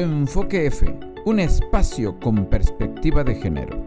Enfoque F, un espacio con perspectiva de género.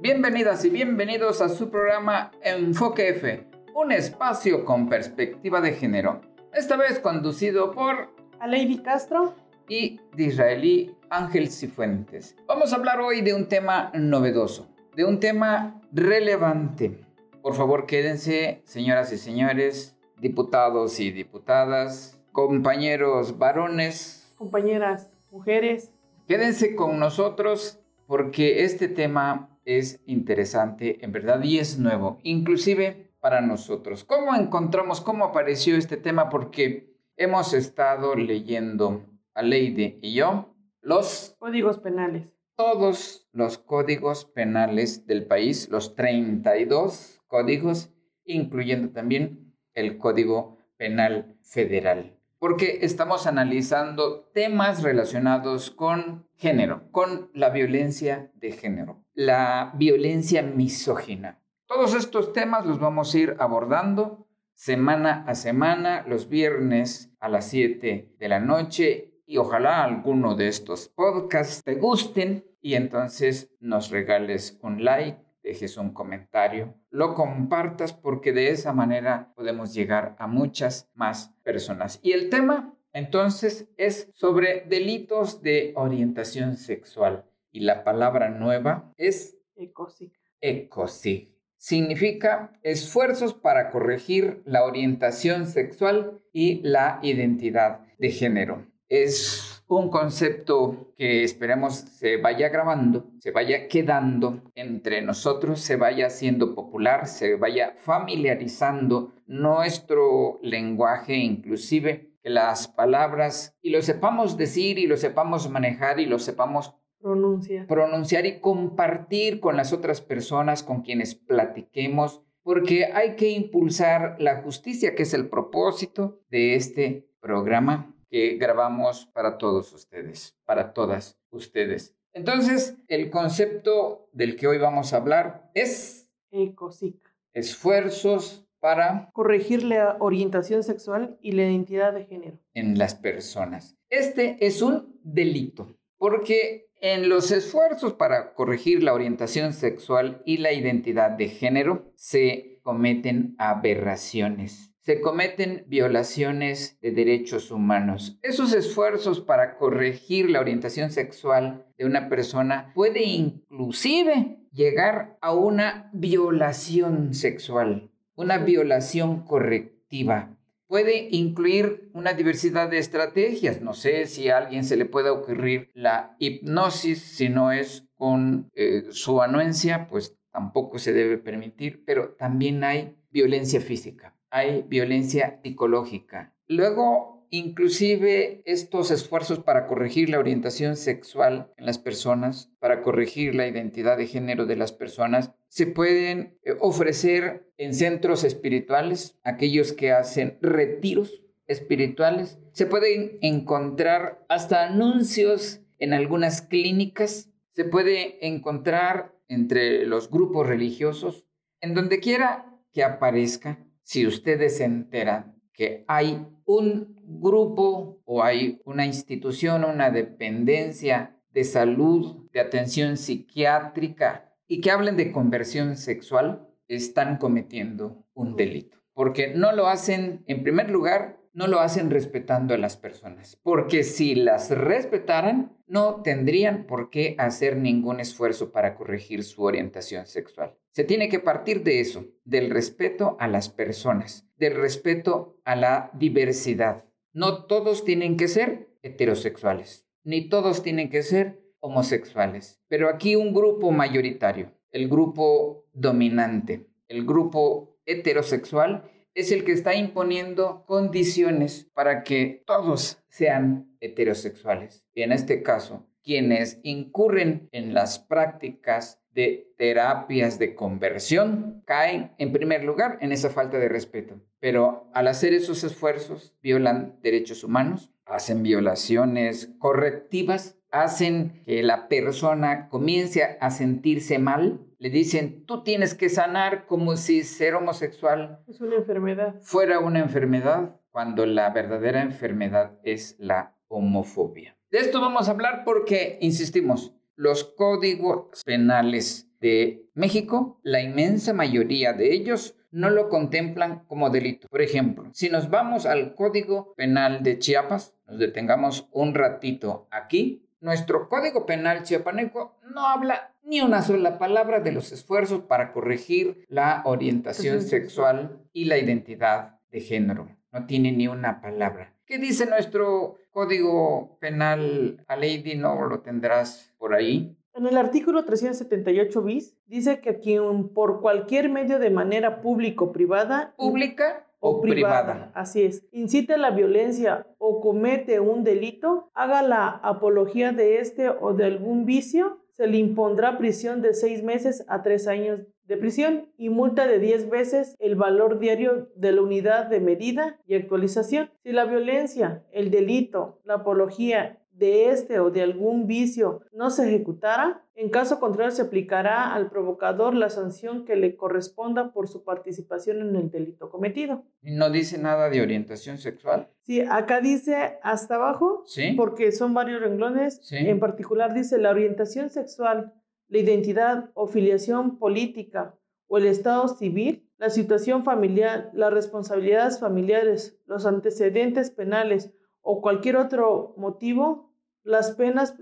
Bienvenidas y bienvenidos a su programa Enfoque F, un espacio con perspectiva de género. Esta vez conducido por Lady Castro y de Israelí Ángel Cifuentes. Vamos a hablar hoy de un tema novedoso, de un tema relevante. Por favor, quédense, señoras y señores, diputados y diputadas, compañeros varones, compañeras mujeres. Quédense con nosotros porque este tema es interesante en verdad y es nuevo, inclusive para nosotros. ¿Cómo encontramos, cómo apareció este tema? Porque hemos estado leyendo a Leide y yo los códigos penales. Todos los códigos penales del país, los 32 códigos, incluyendo también el Código Penal Federal, porque estamos analizando temas relacionados con género, con la violencia de género, la violencia misógina. Todos estos temas los vamos a ir abordando semana a semana, los viernes a las 7 de la noche y ojalá alguno de estos podcasts te gusten y entonces nos regales un like dejes un comentario, lo compartas porque de esa manera podemos llegar a muchas más personas. Y el tema entonces es sobre delitos de orientación sexual y la palabra nueva es ECOSIG. ECOSIG. Significa esfuerzos para corregir la orientación sexual y la identidad de género. Es un concepto que esperemos se vaya grabando, se vaya quedando entre nosotros, se vaya haciendo popular, se vaya familiarizando nuestro lenguaje, inclusive que las palabras, y lo sepamos decir y lo sepamos manejar y lo sepamos pronunciar, pronunciar y compartir con las otras personas con quienes platiquemos, porque hay que impulsar la justicia, que es el propósito de este programa que grabamos para todos ustedes, para todas ustedes. Entonces, el concepto del que hoy vamos a hablar es ECOSIC. Esfuerzos para corregir la orientación sexual y la identidad de género en las personas. Este es un delito, porque en los esfuerzos para corregir la orientación sexual y la identidad de género se cometen aberraciones se cometen violaciones de derechos humanos. Esos esfuerzos para corregir la orientación sexual de una persona puede inclusive llegar a una violación sexual, una violación correctiva. Puede incluir una diversidad de estrategias. No sé si a alguien se le puede ocurrir la hipnosis, si no es con eh, su anuencia, pues tampoco se debe permitir, pero también hay violencia física hay violencia psicológica. Luego, inclusive estos esfuerzos para corregir la orientación sexual en las personas, para corregir la identidad de género de las personas, se pueden eh, ofrecer en centros espirituales, aquellos que hacen retiros espirituales. Se pueden encontrar hasta anuncios en algunas clínicas. Se puede encontrar entre los grupos religiosos, en donde quiera que aparezca si ustedes se enteran que hay un grupo o hay una institución, una dependencia de salud, de atención psiquiátrica y que hablen de conversión sexual, están cometiendo un delito. Porque no lo hacen, en primer lugar, no lo hacen respetando a las personas, porque si las respetaran, no tendrían por qué hacer ningún esfuerzo para corregir su orientación sexual. Se tiene que partir de eso, del respeto a las personas, del respeto a la diversidad. No todos tienen que ser heterosexuales, ni todos tienen que ser homosexuales, pero aquí un grupo mayoritario, el grupo dominante, el grupo heterosexual, es el que está imponiendo condiciones para que todos sean heterosexuales. Y en este caso, quienes incurren en las prácticas de terapias de conversión caen en primer lugar en esa falta de respeto. Pero al hacer esos esfuerzos violan derechos humanos, hacen violaciones correctivas hacen que la persona comience a sentirse mal. Le dicen, tú tienes que sanar como si ser homosexual es una enfermedad. fuera una enfermedad, cuando la verdadera enfermedad es la homofobia. De esto vamos a hablar porque, insistimos, los códigos penales de México, la inmensa mayoría de ellos no lo contemplan como delito. Por ejemplo, si nos vamos al Código Penal de Chiapas, nos detengamos un ratito aquí, nuestro Código Penal chiapaneco no habla ni una sola palabra de los esfuerzos para corregir la orientación sexual y la identidad de género. No tiene ni una palabra. ¿Qué dice nuestro Código Penal, Lady? ¿No lo tendrás por ahí? En el artículo 378 bis dice que quien por cualquier medio de manera pública o privada ¿Pública o, privada? Así es. Incite a la violencia o comete un delito, haga la apología de este o de algún vicio, se le impondrá prisión de seis meses a tres años de prisión y multa de 10 veces el valor diario de la unidad de medida y actualización. Si la violencia, el delito, la apología de este o de algún vicio no se ejecutara, en caso contrario se aplicará al provocador la sanción que le corresponda por su participación en el delito cometido. ¿No dice nada de orientación sexual? Sí, acá dice hasta abajo, Sí. porque son varios renglones, Sí. en particular dice la orientación sexual, la identidad o filiación política o el estado civil, la situación familiar, las responsabilidades familiares, los antecedentes penales o cualquier otro motivo, las penas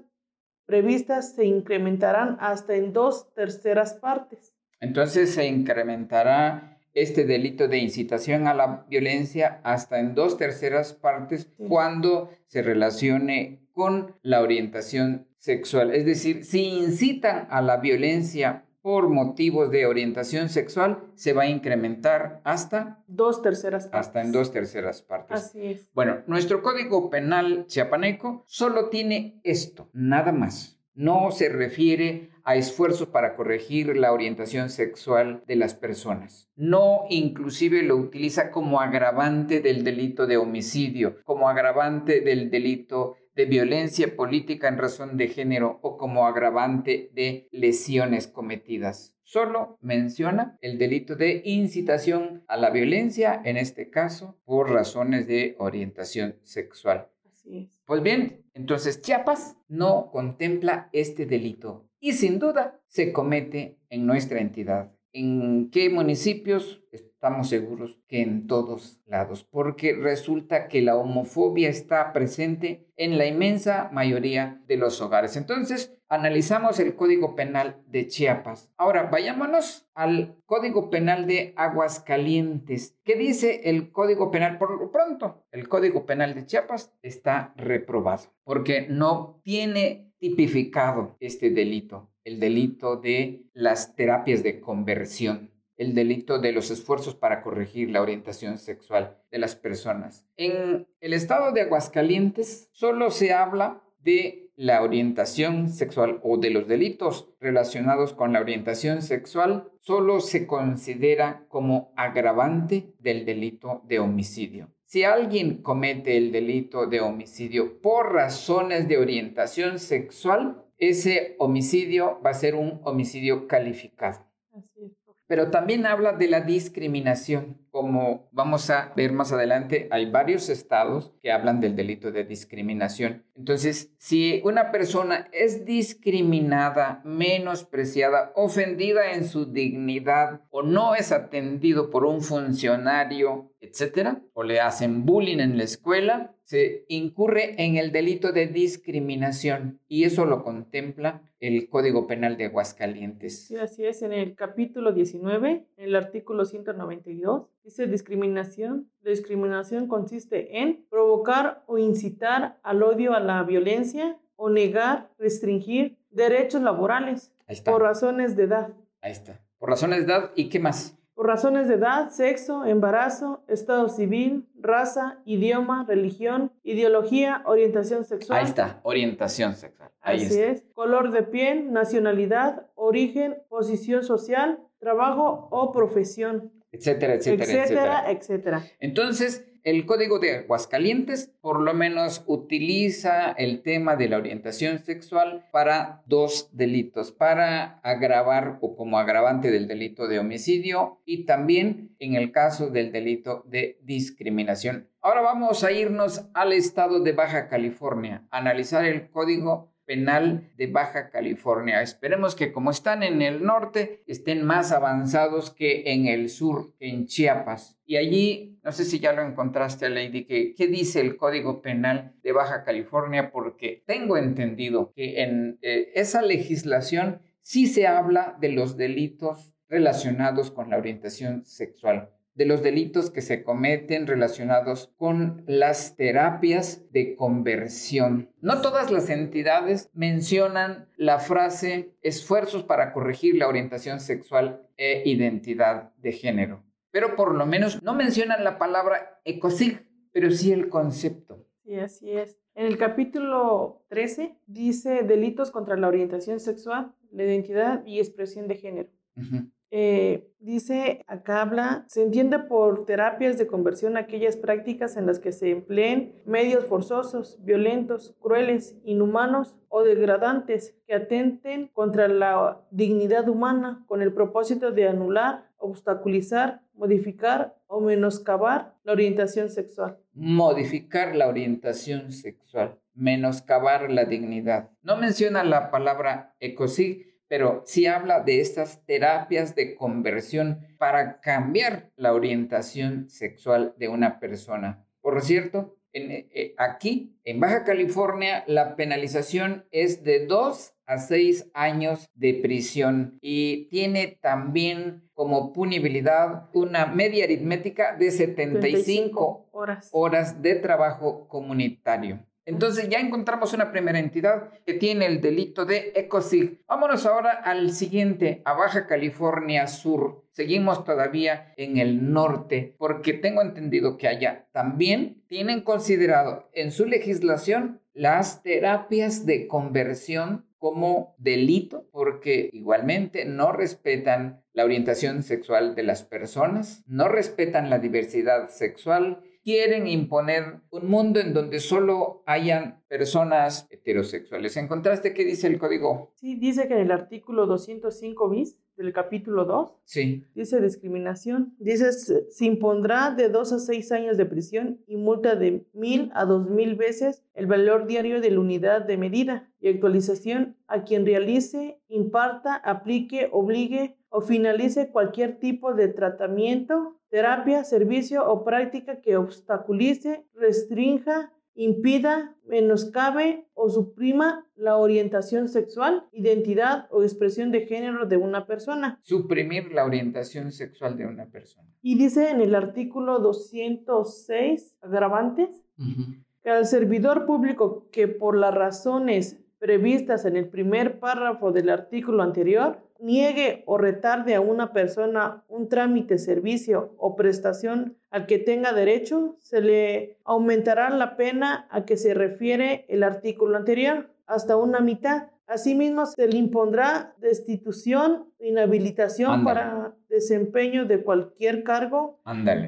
previstas se incrementarán hasta en dos terceras partes. Entonces se incrementará este delito de incitación a la violencia hasta en dos terceras partes Sí. cuando se relacione con la orientación sexual. Es decir, si incitan a la violencia por motivos de orientación sexual, se va a incrementar hasta, Dos terceras partes. hasta en dos terceras partes. Así es. Bueno, nuestro código penal chiapaneco solo tiene esto, nada más. No se refiere a esfuerzos para corregir la orientación sexual de las personas. No inclusive lo utiliza como agravante del delito de homicidio, como agravante del delito de violencia política en razón de género o como agravante de lesiones cometidas. Solo menciona el delito de incitación a la violencia, en este caso por razones de orientación sexual. Así es. Pues bien, entonces Chiapas no contempla este delito y sin duda se comete en nuestra entidad. ¿En qué municipios? Estamos seguros que en todos lados, porque resulta que la homofobia está presente en la inmensa mayoría de los hogares. Entonces, analizamos el Código Penal de Chiapas. Ahora, vayámonos al Código Penal de Aguascalientes. ¿Qué dice el Código Penal? Por lo pronto, el Código Penal de Chiapas está reprobado porque no tiene tipificado este delito, el delito de las terapias de conversión el delito de los esfuerzos para corregir la orientación sexual de las personas. En el estado de Aguascalientes solo se habla de la orientación sexual o de los delitos relacionados con la orientación sexual, solo se considera como agravante del delito de homicidio. Si alguien comete el delito de homicidio por razones de orientación sexual, ese homicidio va a ser un homicidio calificado. Pero también habla de la discriminación. Como vamos a ver más adelante, hay varios estados que hablan del delito de discriminación. Entonces, si una persona es discriminada, menospreciada, ofendida en su dignidad o no es atendido por un funcionario, etcétera, o le hacen bullying en la escuela, se incurre en el delito de discriminación y eso lo contempla el Código Penal de Aguascalientes. Sí, así es. En el capítulo 19, en el artículo 192, dice discriminación. La discriminación consiste en provocar o incitar al odio, a la violencia o negar, restringir derechos laborales Ahí está. por razones de edad. Ahí está. Por razones de edad y qué más. Por razones de edad, sexo, embarazo, estado civil, raza, idioma, religión, ideología, orientación sexual. Ahí está. Orientación sexual. Ahí Así está. es. Color de piel, nacionalidad, origen, posición social, trabajo o profesión, Etcétera, etcétera, etcétera, etcétera. Entonces, el Código de Aguascalientes por lo menos utiliza el tema de la orientación sexual para dos delitos, para agravar o como agravante del delito de homicidio y también en el caso del delito de discriminación. Ahora vamos a irnos al estado de Baja California, analizar el Código Penal de Baja California. Esperemos que como están en el norte, estén más avanzados que en el sur, en Chiapas. Y allí, no sé si ya lo encontraste, Lady, que, ¿qué dice el Código Penal de Baja California? Porque tengo entendido que en eh, esa legislación sí se habla de los delitos relacionados con la orientación sexual de los delitos que se cometen relacionados con las terapias de conversión. No todas las entidades mencionan la frase esfuerzos para corregir la orientación sexual e identidad de género, pero por lo menos no mencionan la palabra ecosig, pero sí el concepto. Sí, así es. En el capítulo 13 dice delitos contra la orientación sexual, la identidad y expresión de género. Eh, dice, acá habla, se entiende por terapias de conversión aquellas prácticas en las que se empleen medios forzosos, violentos, crueles, inhumanos o degradantes que atenten contra la dignidad humana con el propósito de anular, obstaculizar, modificar o menoscabar la orientación sexual. Modificar la orientación sexual, menoscabar la dignidad. No menciona la palabra ecosig pero sí habla de estas terapias de conversión para cambiar la orientación sexual de una persona. Por cierto, eh, eh, aquí en Baja California la penalización es de 2 a 6 años de prisión y tiene también como punibilidad una media aritmética de 75, horas. horas de trabajo comunitario. Entonces ya encontramos una primera entidad que tiene el delito de ECOSIG. Vámonos ahora al siguiente, a Baja California Sur. Seguimos todavía en el norte porque tengo entendido que allá también tienen considerado en su legislación las terapias de conversión como delito porque igualmente no respetan la orientación sexual de las personas, no respetan la diversidad sexual quieren imponer un mundo en donde solo hayan personas heterosexuales. ¿Encontraste qué dice el código? Sí, dice que en el artículo 205 bis del capítulo 2, sí. dice discriminación, dice se impondrá de dos a seis años de prisión y multa de mil a dos mil veces el valor diario de la unidad de medida y actualización a quien realice, imparta, aplique, obligue o finalice cualquier tipo de tratamiento terapia, servicio o práctica que obstaculice, restrinja, impida, menoscabe o suprima la orientación sexual, identidad o expresión de género de una persona. Suprimir la orientación sexual de una persona. Y dice en el artículo 206, agravantes, que al servidor público que por las razones previstas en el primer párrafo del artículo anterior niegue o retarde a una persona un trámite, servicio o prestación al que tenga derecho, se le aumentará la pena a que se refiere el artículo anterior hasta una mitad. Asimismo, se le impondrá destitución, inhabilitación para desempeño de cualquier cargo,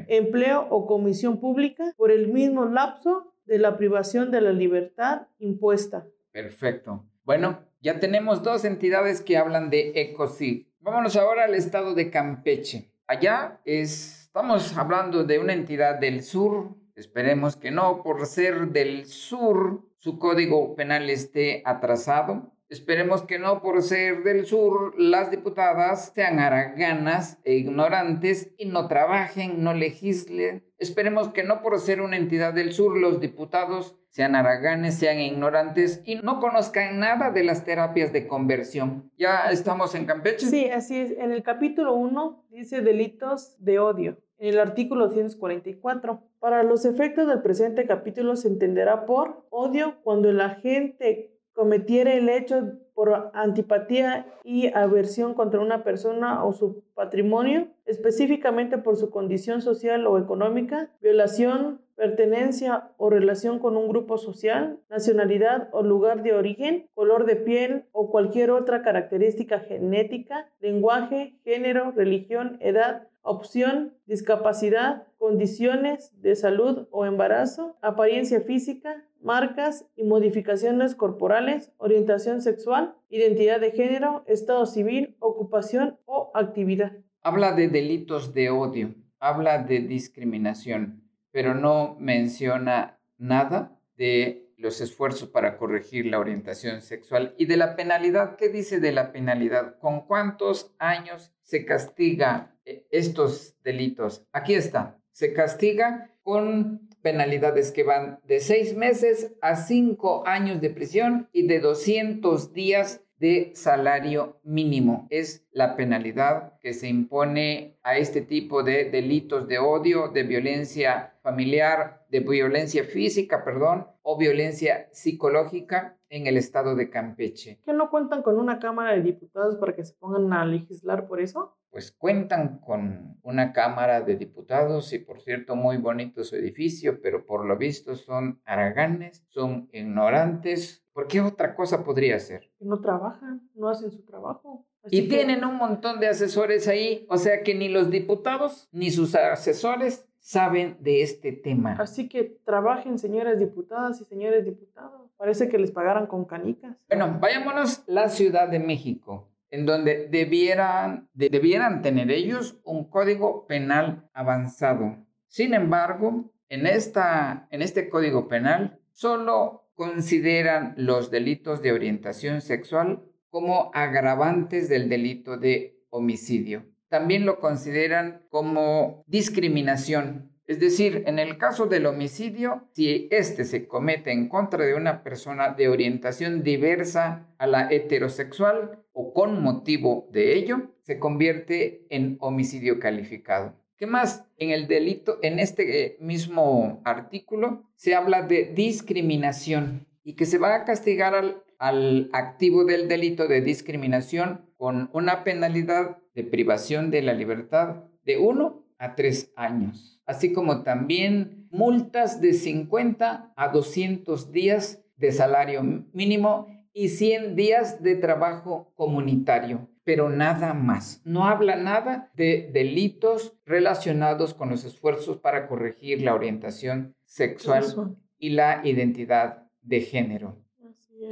empleo o comisión pública por el mismo lapso de la privación de la libertad impuesta. Perfecto. Bueno, ya tenemos dos entidades que hablan de ECOSIG. Vámonos ahora al estado de Campeche. Allá estamos hablando de una entidad del sur. Esperemos que no, por ser del sur, su código penal esté atrasado. Esperemos que no por ser del sur las diputadas sean haraganas e ignorantes y no trabajen, no legislen. Esperemos que no por ser una entidad del sur los diputados sean haraganes, sean ignorantes y no conozcan nada de las terapias de conversión. ¿Ya estamos en Campeche? Sí, así es. En el capítulo 1 dice delitos de odio. En el artículo 144, para los efectos del presente capítulo se entenderá por odio cuando el agente cometiera el hecho por antipatía y aversión contra una persona o su patrimonio, específicamente por su condición social o económica, violación, pertenencia o relación con un grupo social, nacionalidad o lugar de origen, color de piel o cualquier otra característica genética, lenguaje, género, religión, edad opción, discapacidad, condiciones de salud o embarazo, apariencia física, marcas y modificaciones corporales, orientación sexual, identidad de género, estado civil, ocupación o actividad. Habla de delitos de odio, habla de discriminación, pero no menciona nada de los esfuerzos para corregir la orientación sexual y de la penalidad. ¿Qué dice de la penalidad? ¿Con cuántos años se castiga eh, estos delitos? Aquí está. Se castiga con penalidades que van de seis meses a cinco años de prisión y de 200 días de salario mínimo. Es la penalidad que se impone a este tipo de delitos de odio, de violencia familiar, de violencia física, perdón, o violencia psicológica en el estado de Campeche. ¿Que no cuentan con una Cámara de Diputados para que se pongan a legislar por eso? Pues cuentan con una Cámara de Diputados y por cierto muy bonito su edificio, pero por lo visto son haraganes, son ignorantes. ¿Por qué otra cosa podría? Que no trabajan, no hacen su trabajo. y tienen un montón de asesores ahí, o sea que ni los diputados ni sus asesores saben de este tema. Así que trabajen, señoras diputadas y señores diputados. Parece que les pagaran con canicas. Bueno, vayámonos a la Ciudad de México, en donde debieran, debieran tener ellos un código penal avanzado. Sin embargo, en, esta, en este código penal solo consideran los delitos de orientación sexual como agravantes del delito de homicidio también lo consideran como discriminación. Es decir, en el caso del homicidio, si éste se comete en contra de una persona de orientación diversa a la heterosexual o con motivo de ello, se convierte en homicidio calificado. ¿Qué más? En el delito, en este eh, mismo artículo, se habla de discriminación y que se va a castigar al, al activo del delito de discriminación con una penalidad de privación de la libertad de 1 a 3 años, así como también multas de 50 a 200 días de salario mínimo y 100 días de trabajo comunitario, pero nada más. No habla nada de delitos relacionados con los esfuerzos para corregir la orientación sexual y la identidad de género.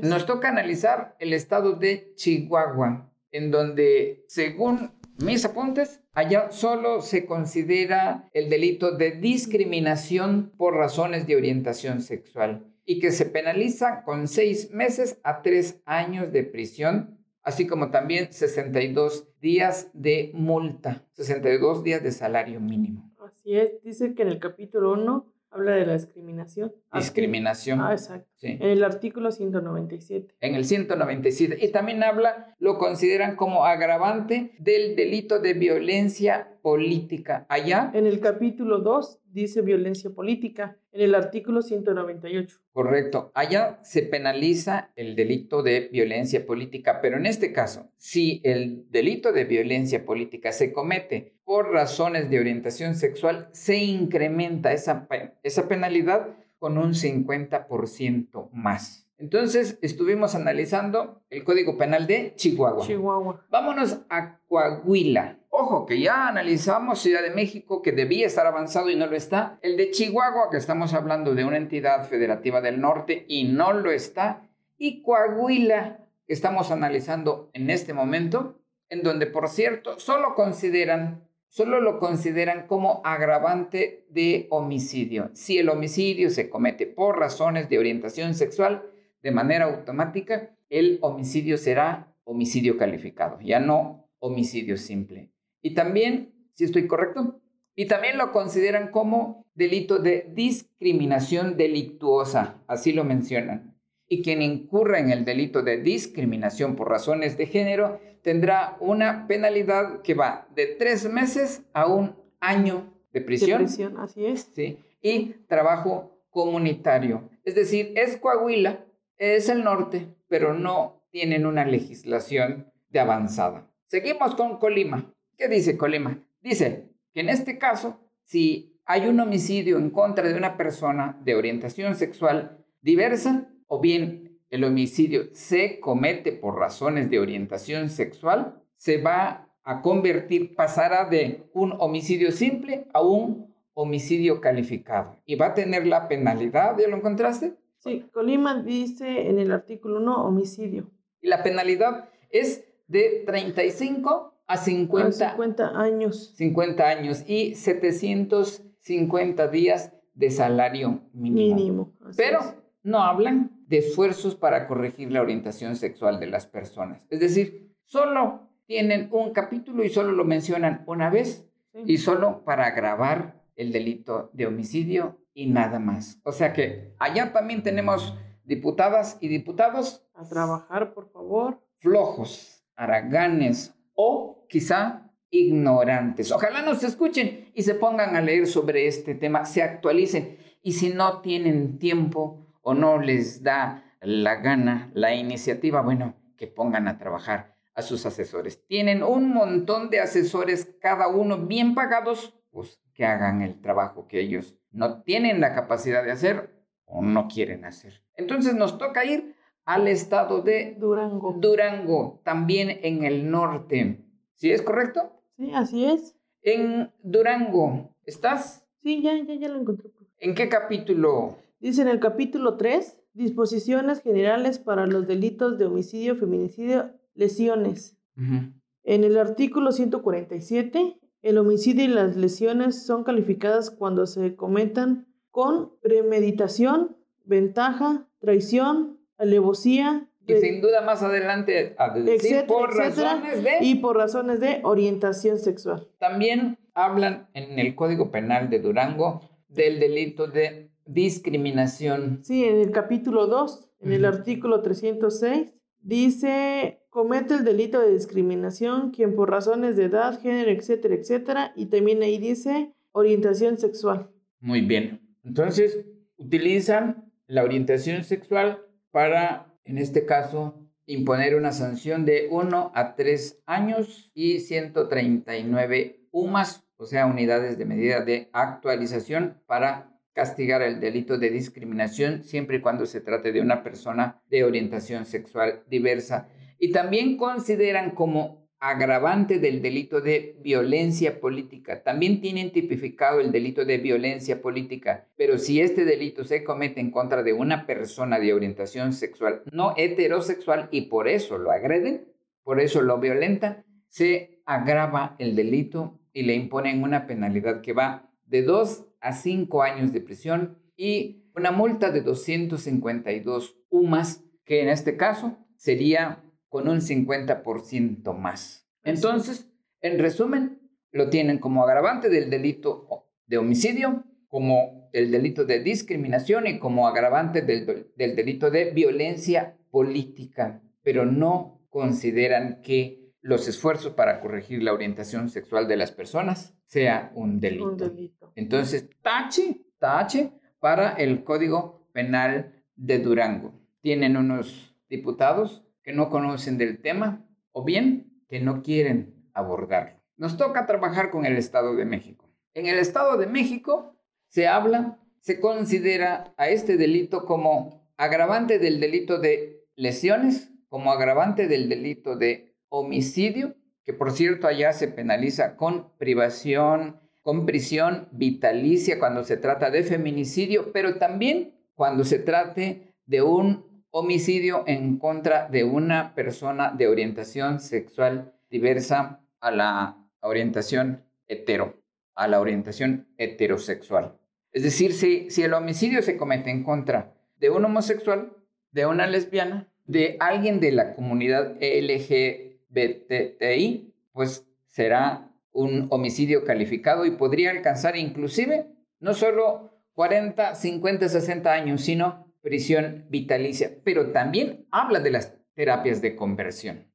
Nos toca analizar el estado de Chihuahua, en donde, según mis apuntes, allá solo se considera el delito de discriminación por razones de orientación sexual y que se penaliza con seis meses a tres años de prisión, así como también 62 días de multa, 62 días de salario mínimo. Así es, dice que en el capítulo 1 Habla de la discriminación. Discriminación. Ah, exacto. En el artículo 197. En el 197. Y también habla, lo consideran como agravante del delito de violencia política. Allá. En el capítulo 2 dice violencia política, en el artículo 198. Correcto. Allá se penaliza el delito de violencia política, pero en este caso, si el delito de violencia política se comete por razones de orientación sexual, se incrementa esa, esa penalidad con un 50% más. Entonces, estuvimos analizando el Código Penal de Chihuahua. Chihuahua. Vámonos a Coahuila. Ojo, que ya analizamos Ciudad de México, que debía estar avanzado y no lo está. El de Chihuahua, que estamos hablando de una entidad federativa del norte y no lo está. Y Coahuila, que estamos analizando en este momento, en donde, por cierto, solo consideran solo lo consideran como agravante de homicidio. Si el homicidio se comete por razones de orientación sexual, de manera automática, el homicidio será homicidio calificado, ya no homicidio simple. Y también, si estoy correcto, y también lo consideran como delito de discriminación delictuosa, así lo mencionan. Y quien incurra en el delito de discriminación por razones de género tendrá una penalidad que va de tres meses a un año de prisión. De prisión, así es. Sí. Y trabajo comunitario. Es decir, es Coahuila, es el norte, pero no tienen una legislación de avanzada. Seguimos con Colima. ¿Qué dice Colima? Dice que en este caso, si hay un homicidio en contra de una persona de orientación sexual diversa, o bien el homicidio se comete por razones de orientación sexual, se va a convertir, pasará de un homicidio simple a un homicidio calificado. Y va a tener la penalidad, ¿ya lo encontraste? Sí, Colima dice en el artículo 1 homicidio. Y la penalidad es de 35 a 50, 50 años. 50 años y 750 días de salario mínimo. Mínimo. Pero no hablan de esfuerzos para corregir la orientación sexual de las personas. Es decir, solo tienen un capítulo y solo lo mencionan una vez y solo para agravar el delito de homicidio y nada más. O sea que allá también tenemos diputadas y diputados. A trabajar, por favor. Flojos, haraganes o quizá ignorantes. Ojalá nos escuchen y se pongan a leer sobre este tema, se actualicen y si no tienen tiempo, o no les da la gana, la iniciativa, bueno, que pongan a trabajar a sus asesores. Tienen un montón de asesores, cada uno bien pagados, pues que hagan el trabajo que ellos no tienen la capacidad de hacer o no quieren hacer. Entonces nos toca ir al estado de Durango. Durango, también en el norte. ¿Sí es correcto? Sí, así es. En Durango, ¿estás? Sí, ya, ya, ya lo encontré. ¿En qué capítulo? Dice en el capítulo 3, disposiciones generales para los delitos de homicidio, feminicidio, lesiones. En el artículo 147, el homicidio y las lesiones son calificadas cuando se cometan con premeditación, ventaja, traición, alevosía. Y sin duda más adelante a decir por razones de... Y por razones de orientación sexual. También hablan en el Código Penal de Durango del delito de discriminación. Sí, en el capítulo 2, en el artículo 306, dice, comete el delito de discriminación quien por razones de edad, género, etcétera, etcétera, y también ahí dice orientación sexual. Muy bien. Entonces, utilizan la orientación sexual para, en este caso, imponer una sanción de 1 a 3 años y 139 UMAS, o sea, unidades de medida de actualización para castigar el delito de discriminación siempre y cuando se trate de una persona de orientación sexual diversa. Y también consideran como agravante del delito de violencia política. También tienen tipificado el delito de violencia política, pero si este delito se comete en contra de una persona de orientación sexual no heterosexual y por eso lo agreden, por eso lo violentan, se agrava el delito y le imponen una penalidad que va de dos a cinco años de prisión y una multa de 252 UMAS, que en este caso sería con un 50% más. Entonces, en resumen, lo tienen como agravante del delito de homicidio, como el delito de discriminación y como agravante del, del delito de violencia política, pero no consideran que los esfuerzos para corregir la orientación sexual de las personas sea un delito. Entonces, tache, tache para el Código Penal de Durango. Tienen unos diputados que no conocen del tema o bien que no quieren abordarlo. Nos toca trabajar con el Estado de México. En el Estado de México se habla, se considera a este delito como agravante del delito de lesiones, como agravante del delito de homicidio, que por cierto allá se penaliza con privación, con prisión vitalicia cuando se trata de feminicidio, pero también cuando se trate de un homicidio en contra de una persona de orientación sexual diversa a la orientación hetero, a la orientación heterosexual. Es decir, si, si el homicidio se comete en contra de un homosexual, de una lesbiana, de alguien de la comunidad LG BTI, pues será un homicidio calificado y podría alcanzar inclusive no solo 40, 50, 60 años, sino prisión vitalicia. Pero también habla de las terapias de conversión.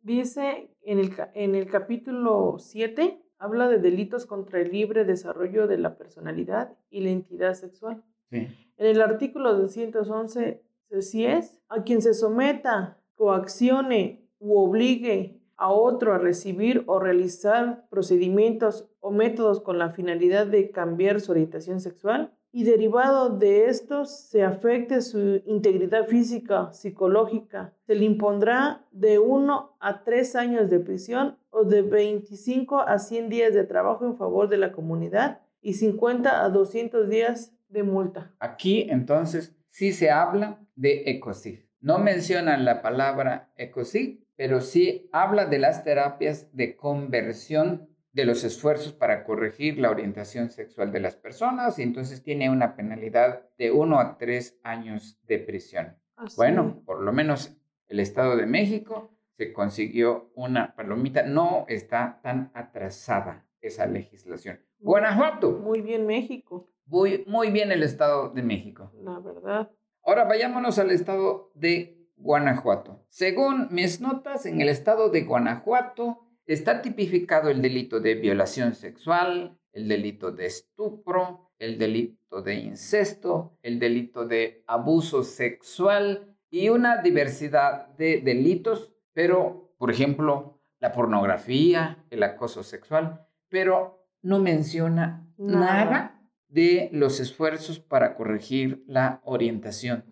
Dice en el, en el capítulo 7, habla de delitos contra el libre desarrollo de la personalidad y la entidad sexual. En el artículo 211, si es a quien se someta, coaccione u obligue a otro a recibir o realizar procedimientos o métodos con la finalidad de cambiar su orientación sexual, y derivado de esto se afecte su integridad física, psicológica, se le impondrá de 1 a 3 años de prisión o de 25 a 100 días de trabajo en favor de la comunidad y 50 a 200 días de multa. Aquí entonces sí se habla de ecocid. No mencionan la palabra ecocid, pero sí habla de las terapias de conversión de los esfuerzos para corregir la orientación sexual de las personas y entonces tiene una penalidad de uno a tres años de prisión. Bueno, por lo menos el Estado de México se consiguió una palomita. No está tan atrasada esa legislación. Guanajuato. Muy bien México. Muy, muy bien el Estado de México. La verdad. Ahora vayámonos al Estado de Guanajuato. Según mis notas, en el Estado de Guanajuato está tipificado el delito de violación sexual, el delito de estupro, el delito de incesto, el delito de abuso sexual y una diversidad de delitos, pero, por ejemplo, la pornografía, el acoso sexual, pero no menciona nada, de los esfuerzos para corregir la orientación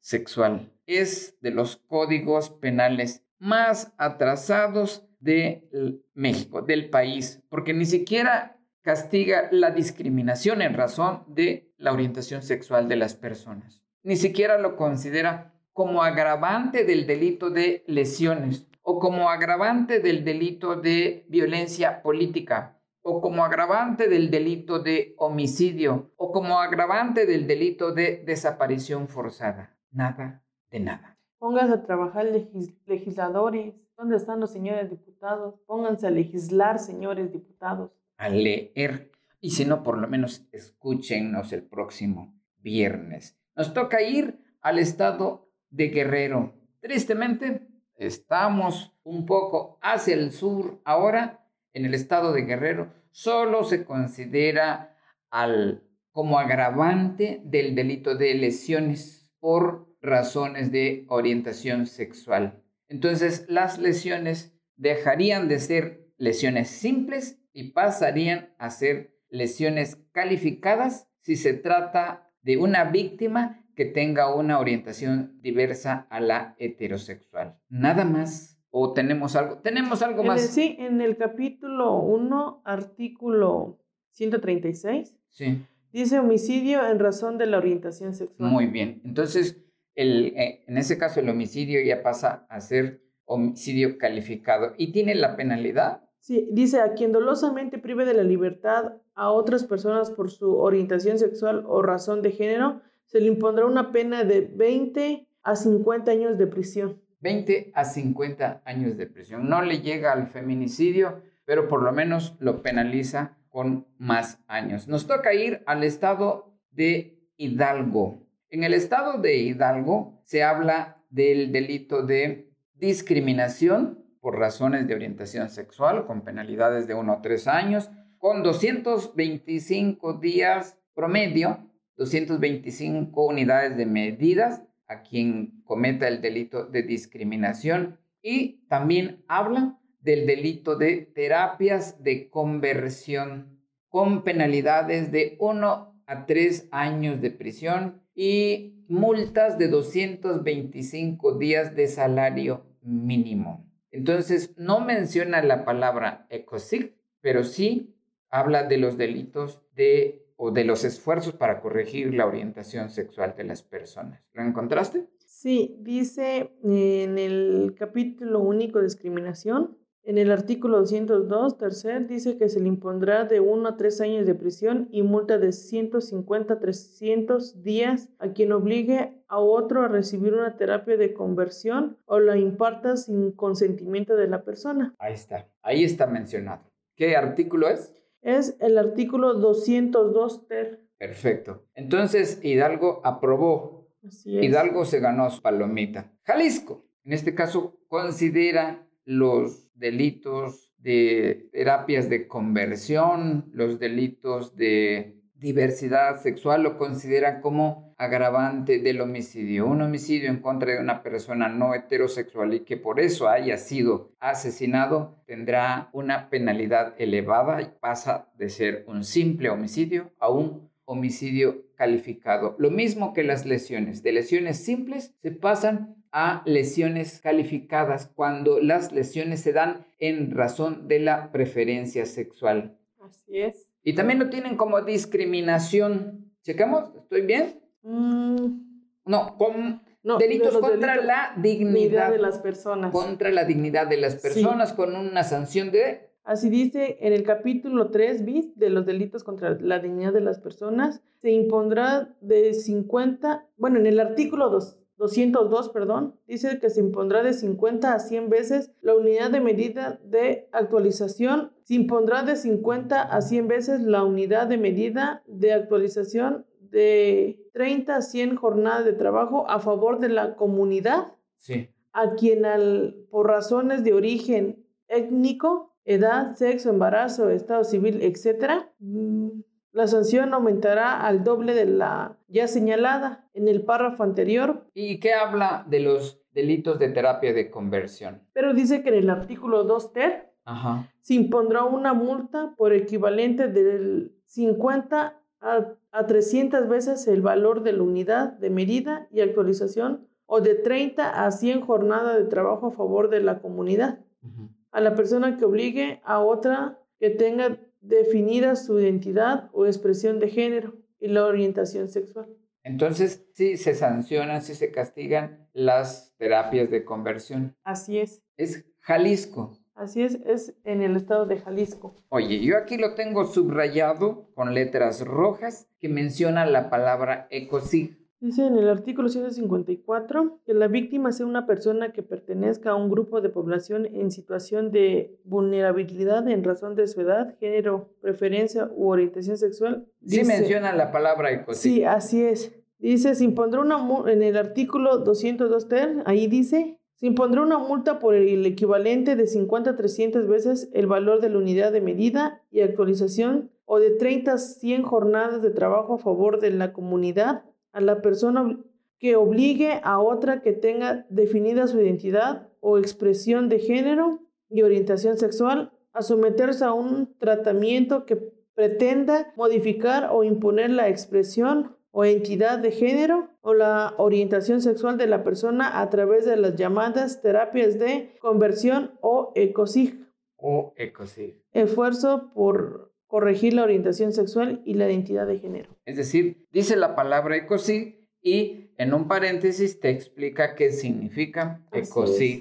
sexual. Es de los códigos penales más atrasados de México, del país, porque ni siquiera castiga la discriminación en razón de la orientación sexual de las personas. Ni siquiera lo considera como agravante del delito de lesiones o como agravante del delito de violencia política o como agravante del delito de homicidio o como agravante del delito de desaparición forzada. Nada de nada. Póngase a trabajar legisladores. ¿Dónde están los señores diputados? Pónganse a legislar, señores diputados. A leer. Y si no, por lo menos escúchenos el próximo viernes. Nos toca ir al estado de Guerrero. Tristemente, estamos un poco hacia el sur ahora. En el estado de Guerrero solo se considera al, como agravante del delito de lesiones por razones de orientación sexual. Entonces, las lesiones dejarían de ser lesiones simples y pasarían a ser lesiones calificadas si se trata de una víctima que tenga una orientación diversa a la heterosexual. Nada más. ¿O tenemos algo? ¿Tenemos algo más? sí, en el capítulo 1, artículo 136. Sí. Dice homicidio en razón de la orientación sexual. Muy bien. Entonces, eh, en ese caso el homicidio ya pasa a ser homicidio calificado y tiene la penalidad. Sí, dice a quien dolosamente prive de la libertad a otras personas por su orientación sexual o razón de género, se le impondrá una pena de 20 a 50 años de prisión. 20 a 50 años de prisión. No le llega al feminicidio, pero por lo menos lo penaliza con más años. Nos toca ir al estado de Hidalgo. En el estado de Hidalgo se habla del delito de discriminación por razones de orientación sexual con penalidades de 1 a 3 años, con 225 días promedio, 225 unidades de medidas a quien cometa el delito de discriminación. Y también habla del delito de terapias de conversión con penalidades de 1 a 3 años de prisión y multas de 225 días de salario mínimo. Entonces, no menciona la palabra ECOSIG, pero sí habla de los delitos de o de los esfuerzos para corregir la orientación sexual de las personas. ¿Lo encontraste? Sí, dice en el capítulo único discriminación, en el artículo 202, tercer, dice que se le impondrá de 1 a 3 años de prisión y multa de 150 a 300 días a quien obligue a otro a recibir una terapia de conversión o la imparta sin consentimiento de la persona. Ahí está, ahí está mencionado. ¿Qué artículo es? Es el artículo 202 ter. Perfecto. Entonces Hidalgo aprobó. Así es. Hidalgo se ganó su palomita. Jalisco, en este caso, considera los delitos de terapias de conversión, los delitos de diversidad sexual lo consideran como agravante del homicidio. Un homicidio en contra de una persona no heterosexual y que por eso haya sido asesinado tendrá una penalidad elevada y pasa de ser un simple homicidio a un homicidio calificado. Lo mismo que las lesiones. De lesiones simples se pasan a lesiones calificadas cuando las lesiones se dan en razón de la preferencia sexual. Así es. Y también lo tienen como discriminación. ¿Checamos? ¿Estoy bien? Mm, No, con no, delitos de contra delitos- la dignidad de las personas. contra la dignidad de las personas con una sanción de Así dice en el capítulo 3 bis de los delitos contra la dignidad de las personas, se impondrá de 50, bueno, en el artículo dos- 202, perdón, dice que se impondrá de 50 a 100 veces la unidad de medida de actualización, se impondrá de 50 a 100 veces la unidad de medida de actualización de 30 a 100 jornadas de trabajo a favor de la comunidad sí. a quien al, por razones de origen étnico, edad, sexo, embarazo, estado civil, etc., la sanción aumentará al doble de la ya señalada en el párrafo anterior, ¿Y qué habla de los delitos de terapia de conversión? pero dice que en el artículo 2 ter Ajá. se impondrá una multa por equivalente del 50 a, a 300 veces el valor de la unidad de medida y actualización o de 30 a 100 jornadas de trabajo a favor de la comunidad. A la persona que obligue a otra que tenga definida su identidad o expresión de género y la orientación sexual. Entonces, sí se sancionan, sí se castigan las terapias de conversión. Así es, Es Jalisco. así es, es en el estado de Jalisco. Oye, yo aquí lo tengo subrayado con letras rojas que menciona la palabra ecosig. Dice en el artículo 154 que la víctima sea una persona que pertenezca a un grupo de población en situación de vulnerabilidad en razón de su edad, género, preferencia u orientación sexual. Sí Dice- menciona la palabra ecosig. Sí, así es. Dice, se impondrá una en el artículo 202 ter, ahí dice, se impondrá una multa por el equivalente de 50 a 300 veces el valor de la unidad de medida y actualización o de 30 a 100 jornadas de trabajo a favor de la comunidad a la persona que obligue a otra que tenga definida su identidad o expresión de género y orientación sexual a someterse a un tratamiento que pretenda modificar o imponer la expresión o entidad de género o la orientación sexual de la persona a través de las llamadas terapias de conversión o ECOSIG, O ecosig. esfuerzo por corregir la orientación sexual y la identidad de género. Es decir, dice la palabra ecosig y en un paréntesis te explica qué significa es.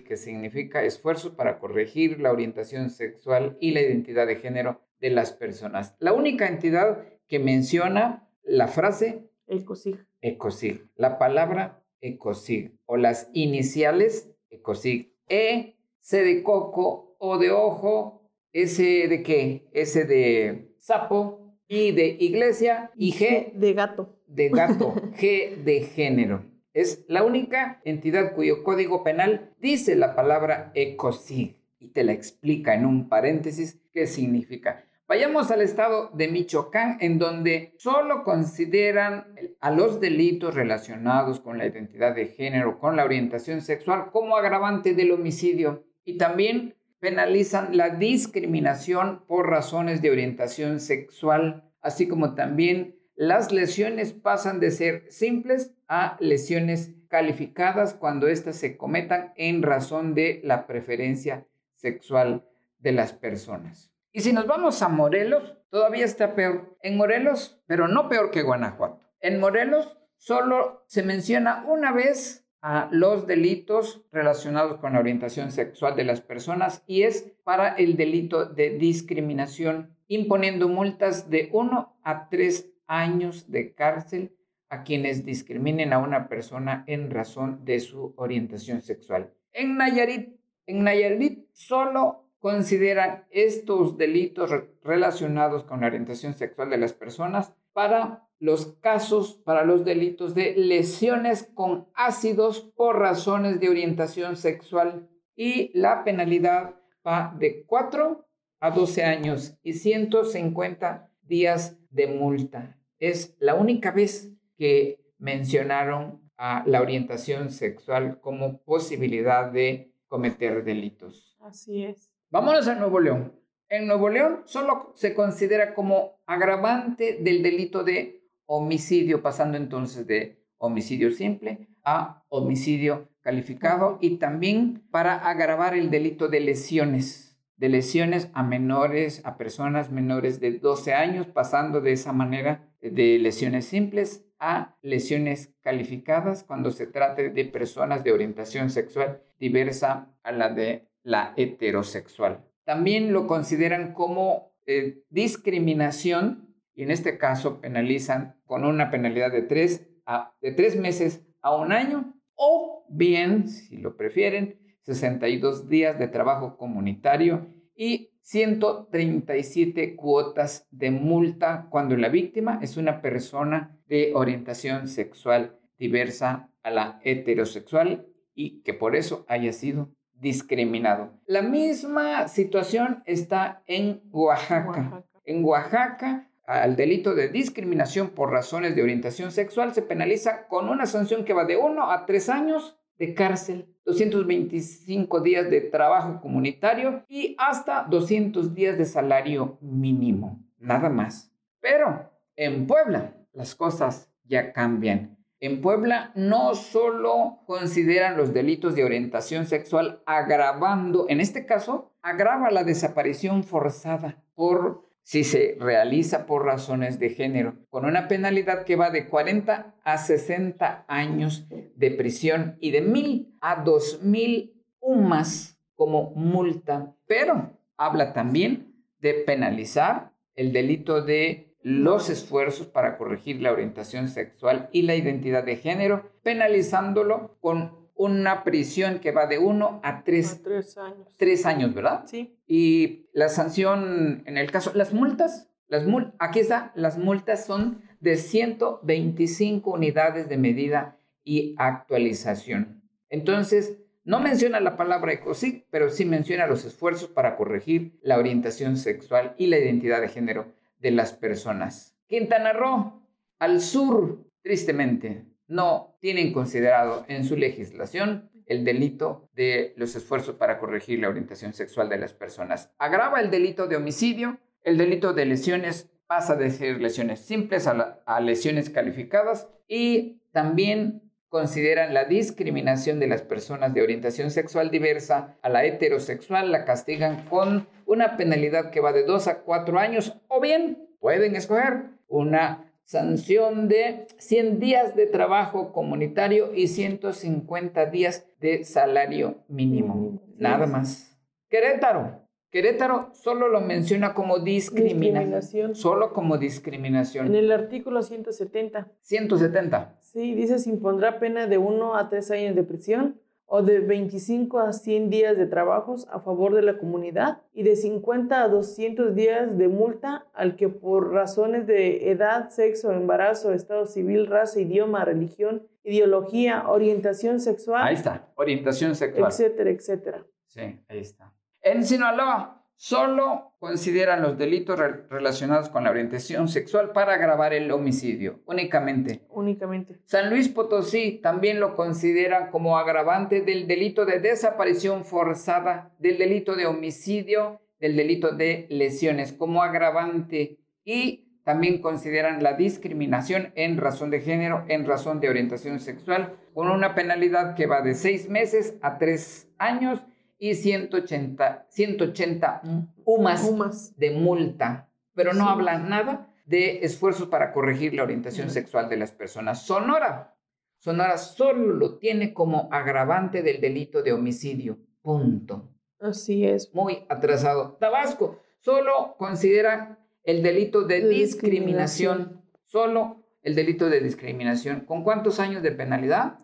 que significa esfuerzos para corregir la orientación sexual y la identidad de género de las personas. La única entidad que menciona la frase ECOSIG. ecosig, la palabra ecosig o las iniciales ecosig. E, C de coco, O de ojo, S de qué? S de sapo, I de iglesia y G de gato. de gato, G de género. Es la única entidad cuyo código penal dice la palabra ecosig y te la explica en un paréntesis qué significa. Vayamos al estado de Michoacán, en donde solo consideran a los delitos relacionados con la identidad de género, con la orientación sexual, como agravante del homicidio y también penalizan la discriminación por razones de orientación sexual, así como también las lesiones pasan de ser simples a lesiones calificadas cuando éstas se cometan en razón de la preferencia sexual de las personas. Y si nos vamos a Morelos, todavía está peor. En Morelos, pero no peor que Guanajuato. En Morelos solo se menciona una vez a los delitos relacionados con la orientación sexual de las personas y es para el delito de discriminación, imponiendo multas de 1 a 3 años de cárcel a quienes discriminen a una persona en razón de su orientación sexual. En Nayarit, en Nayarit solo consideran estos delitos re- relacionados con la orientación sexual de las personas para los casos, para los delitos de lesiones con ácidos por razones de orientación sexual y la penalidad va de 4 a 12 años y 150 días de multa. Es la única vez que mencionaron a la orientación sexual como posibilidad de cometer delitos. Así es. Vámonos a Nuevo León. En Nuevo León solo se considera como agravante del delito de homicidio, pasando entonces de homicidio simple a homicidio calificado y también para agravar el delito de lesiones, de lesiones a menores, a personas menores de 12 años, pasando de esa manera de lesiones simples a lesiones calificadas cuando se trate de personas de orientación sexual diversa a la de la heterosexual. También lo consideran como eh, discriminación y en este caso penalizan con una penalidad de tres, a, de tres meses a un año o bien, si lo prefieren, 62 días de trabajo comunitario y 137 cuotas de multa cuando la víctima es una persona de orientación sexual diversa a la heterosexual y que por eso haya sido discriminado. La misma situación está en Oaxaca. En Oaxaca, al delito de discriminación por razones de orientación sexual se penaliza con una sanción que va de 1 a 3 años de cárcel, 225 días de trabajo comunitario y hasta 200 días de salario mínimo. Nada más. Pero en Puebla las cosas ya cambian. En Puebla no solo consideran los delitos de orientación sexual agravando, en este caso, agrava la desaparición forzada por si se realiza por razones de género, con una penalidad que va de 40 a 60 años de prisión y de mil a dos mil UMAS como multa, pero habla también de penalizar el delito de los esfuerzos para corregir la orientación sexual y la identidad de género, penalizándolo con una prisión que va de uno a tres, años. Tres años, ¿verdad? Sí. Y la sanción, en el caso, las multas, las mul aquí está, las multas son de 125 unidades de medida y actualización. Entonces, no menciona la palabra ECOSIC, pero sí menciona los esfuerzos para corregir la orientación sexual y la identidad de género de las personas. Quintana Roo, al sur, tristemente, no tienen considerado en su legislación el delito de los esfuerzos para corregir la orientación sexual de las personas. Agrava el delito de homicidio, el delito de lesiones pasa de ser lesiones simples a, a lesiones calificadas y también consideran la discriminación de las personas de orientación sexual diversa a la heterosexual, la castigan con una penalidad que va de 2 a 4 años o bien pueden escoger una sanción de 100 días de trabajo comunitario y 150 días de salario mínimo. Nada más. Querétaro. Querétaro solo lo menciona como discriminación. Solo como discriminación. En el artículo 170. 170. Sí, dice se impondrá pena de 1 a 3 años de prisión o de 25 a 100 días de trabajos a favor de la comunidad y de 50 a 200 días de multa al que por razones de edad, sexo, embarazo, estado civil, raza, idioma, religión, ideología, orientación sexual. Ahí está, orientación sexual. Etcétera, etcétera. Sí, ahí está. En Sinaloa, solo consideran los delitos relacionados con la orientación sexual para agravar el homicidio, únicamente. Únicamente. San Luis Potosí también lo considera como agravante del delito de desaparición forzada, del delito de homicidio, del delito de lesiones, como agravante. Y también consideran la discriminación en razón de género, en razón de orientación sexual, con una penalidad que va de seis meses a tres años y 180, 180 UMAS, de multa, pero no habla nada de esfuerzos para corregir la orientación sexual de las personas. Sonora, Sonora solo lo tiene como agravante del delito de homicidio. Punto. Así es. Muy atrasado. Tabasco solo considera el delito de, discriminación. Solo el delito de discriminación. ¿Con cuántos años de penalidad?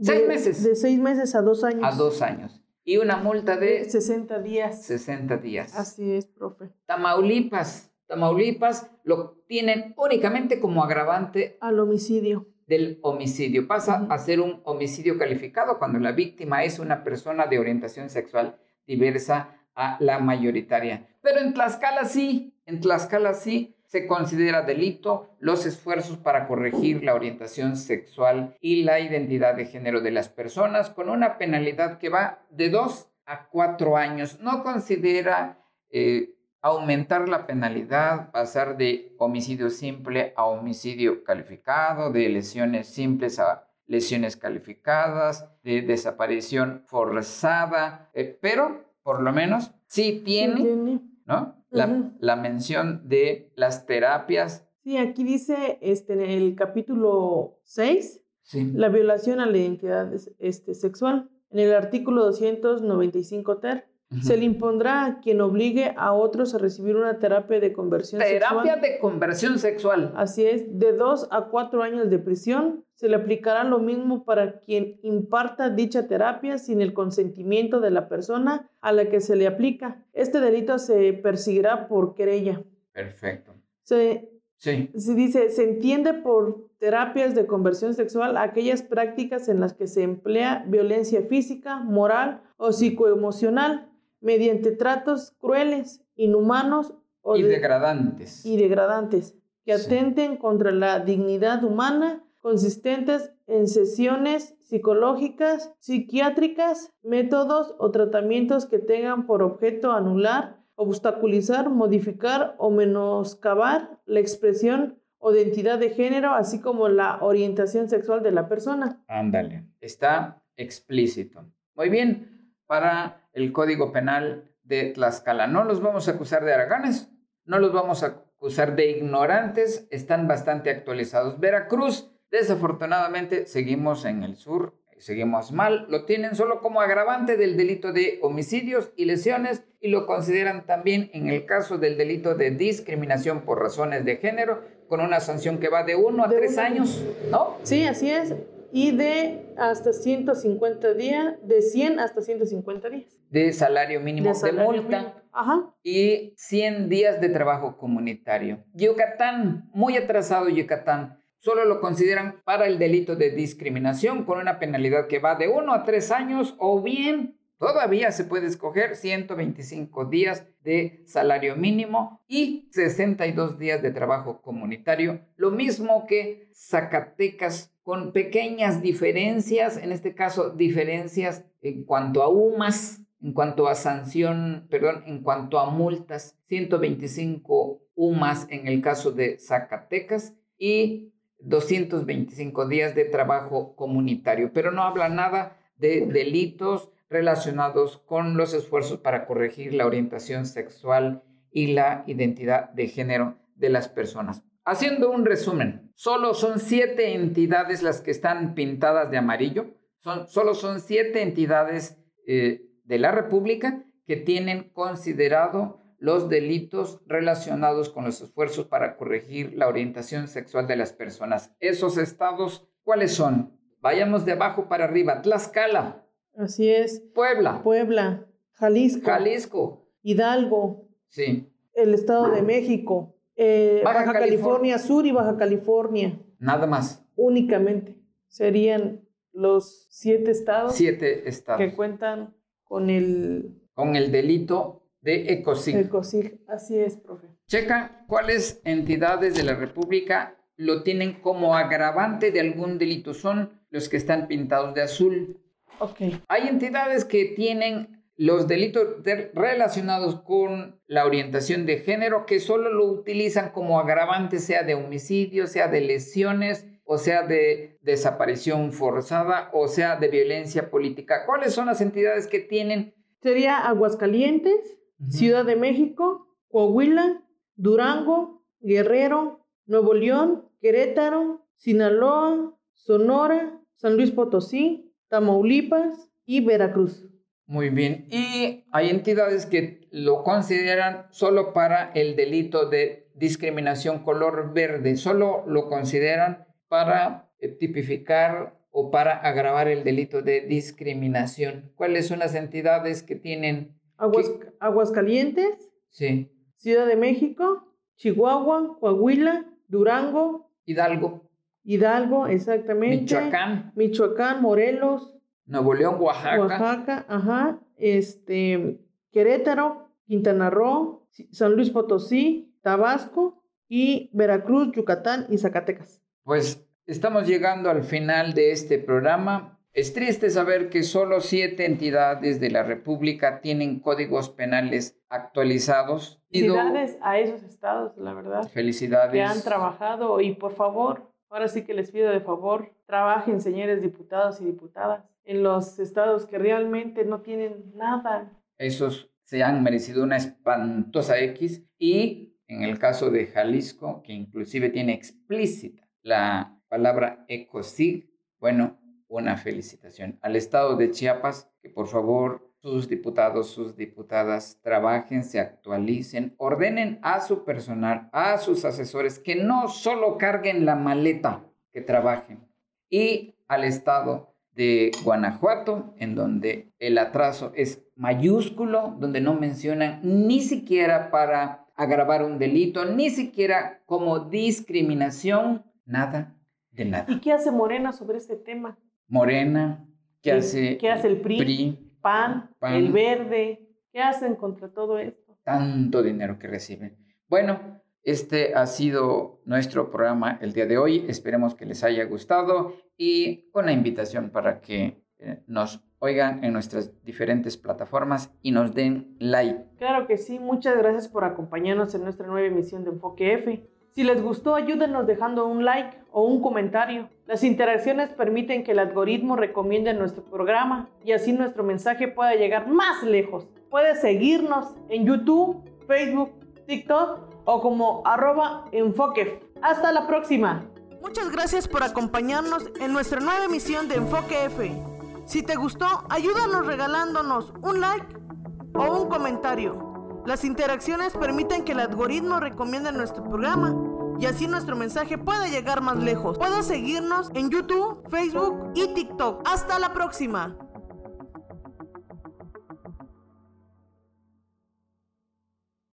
seis meses. De seis meses a dos años. A dos años y una multa de 60 días. 60 días. Así es, profe. Tamaulipas, Tamaulipas lo tienen únicamente como agravante al homicidio. Del homicidio. Pasa a ser un homicidio calificado cuando la víctima es una persona de orientación sexual diversa a la mayoritaria. Pero en Tlaxcala sí, en Tlaxcala sí se considera delito los esfuerzos para corregir la orientación sexual y la identidad de género de las personas con una penalidad que va de dos a cuatro años. No considera eh, aumentar la penalidad, pasar de homicidio simple a homicidio calificado, de lesiones simples a lesiones calificadas, de desaparición forzada, eh, pero por lo menos sí tiene, ¿no? La, la, mención de las terapias. Sí, aquí dice este, en el capítulo 6, la violación a la identidad este, sexual. En el artículo 295 ter, se le impondrá a quien obligue a otros a recibir una terapia de conversión sexual. Terapia de conversión sexual. Así es, de dos a cuatro años de prisión. Se le aplicará lo mismo para quien imparta dicha terapia sin el consentimiento de la persona a la que se le aplica. Este delito se perseguirá por querella. Perfecto. Se, sí. se dice, se entiende por terapias de conversión sexual aquellas prácticas en las que se emplea violencia física, moral o psicoemocional mediante tratos crueles, inhumanos o y degradantes. Y degradantes, que atenten contra la dignidad humana, consistentes en sesiones psicológicas, psiquiátricas, métodos o tratamientos que tengan por objeto anular, obstaculizar, modificar o menoscabar la expresión o identidad de género, así como la orientación sexual de la persona. Ándale, está explícito. Muy bien, para el Código Penal de Tlaxcala. No los vamos a acusar de araganes, no los vamos a acusar de ignorantes, están bastante actualizados. Veracruz, desafortunadamente, seguimos en el sur, seguimos mal, lo tienen solo como agravante del delito de homicidios y lesiones y lo consideran también en el caso del delito de discriminación por razones de género, con una sanción que va de uno a tres años, ¿no? Sí, así es y de hasta 150 días, de 100 hasta 150 días. De salario mínimo de, multa. Ajá. Y 100 días de trabajo comunitario. Yucatán, muy atrasado Yucatán. Solo lo consideran para el delito de discriminación con una penalidad que va de 1 a 3 años o bien Todavía se puede escoger 125 días de salario mínimo y 62 días de trabajo comunitario, lo mismo que Zacatecas con pequeñas diferencias, en este caso diferencias en cuanto a UMAS, en cuanto a sanción, perdón, en cuanto a multas, 125 UMAS en el caso de Zacatecas y 225 días de trabajo comunitario, pero no habla nada de delitos relacionados con los esfuerzos para corregir la orientación sexual y la identidad de género de las personas. Haciendo un resumen, solo son siete entidades las que están pintadas de amarillo, son, solo son siete entidades eh, de la República que tienen considerado los delitos relacionados con los esfuerzos para corregir la orientación sexual de las personas. Esos estados, ¿cuáles son? Vayamos de abajo para arriba. Tlaxcala, Así es. Puebla. Puebla. Jalisco. Jalisco. Hidalgo. Sí. El Estado de México. Eh, Baja, California. Sur y Baja California. Nada más. Únicamente. Serían los siete estados. Siete estados. Que cuentan con el... Con el delito de ECOSIG. ECOSIG, así es, profe. Checa cuáles entidades de la República lo tienen como agravante de algún delito. Son los que están pintados de azul. Hay entidades que tienen los delitos relacionados con la orientación de género que solo lo utilizan como agravante, sea de homicidio, sea de lesiones, o sea de desaparición forzada, o sea de violencia política. ¿Cuáles son las entidades que tienen? Sería Aguascalientes, Ciudad de México, Coahuila, Durango, Guerrero, Nuevo León, Querétaro, Sinaloa, Sonora, San Luis Potosí, Tamaulipas y Veracruz. Muy bien. Y hay entidades que lo consideran solo para el delito de discriminación color verde, solo lo consideran para eh, tipificar o para agravar el delito de discriminación. ¿Cuáles son las entidades que tienen? Aguas, Aguascalientes. Sí. Ciudad de México, Chihuahua, Coahuila, Durango. Hidalgo. Hidalgo, exactamente. Michoacán. Michoacán, Morelos. Nuevo León, Oaxaca. Oaxaca, ajá. Este, Querétaro, Quintana Roo, San Luis Potosí, Tabasco y Veracruz, Yucatán y Zacatecas. Pues estamos llegando al final de este programa. Es triste saber que solo siete entidades de la República tienen códigos penales actualizados. Felicidades a esos estados, la verdad. Felicidades. Que han trabajado y por favor, ahora sí que les pido de favor, trabajen, señores diputados y diputadas, en los estados que realmente no tienen nada. Esos se han merecido una espantosa X y en el caso de Jalisco, que inclusive tiene explícita la palabra ECOSIG, bueno, una felicitación. Al Estado de Chiapas, que por favor sus diputados, sus diputadas trabajen, se actualicen, ordenen a su personal, a sus asesores, que no solo carguen la maleta, que trabajen. Y al Estado de Guanajuato, en donde el atraso es mayúsculo, donde no mencionan ni siquiera para agravar un delito, ni siquiera como discriminación, nada de nada. ¿Y qué hace Morena sobre este tema? Morena, ¿qué hace, ¿qué hace el PRI, PAN, el Verde? ¿Qué hacen contra todo esto? Tanto dinero que reciben. Bueno, este ha sido nuestro programa el día de hoy. Esperemos que les haya gustado y una invitación para que eh, nos oigan en nuestras diferentes plataformas y nos den like. Claro que sí, muchas gracias por acompañarnos en nuestra nueva emisión de Enfoque F. Si les gustó, ayúdenos dejando un like o un comentario. Las interacciones permiten que el algoritmo recomiende nuestro programa y así nuestro mensaje pueda llegar más lejos. Puedes seguirnos en YouTube, Facebook, TikTok o como arroba enfoque. Hasta la próxima. Muchas gracias por acompañarnos en nuestra nueva emisión de Enfoque F. Si te gustó, ayúdanos regalándonos un like o un comentario. Las interacciones permiten que el algoritmo recomiende nuestro programa y así nuestro mensaje pueda llegar más lejos. Puedes seguirnos en YouTube, Facebook y TikTok. Hasta la próxima.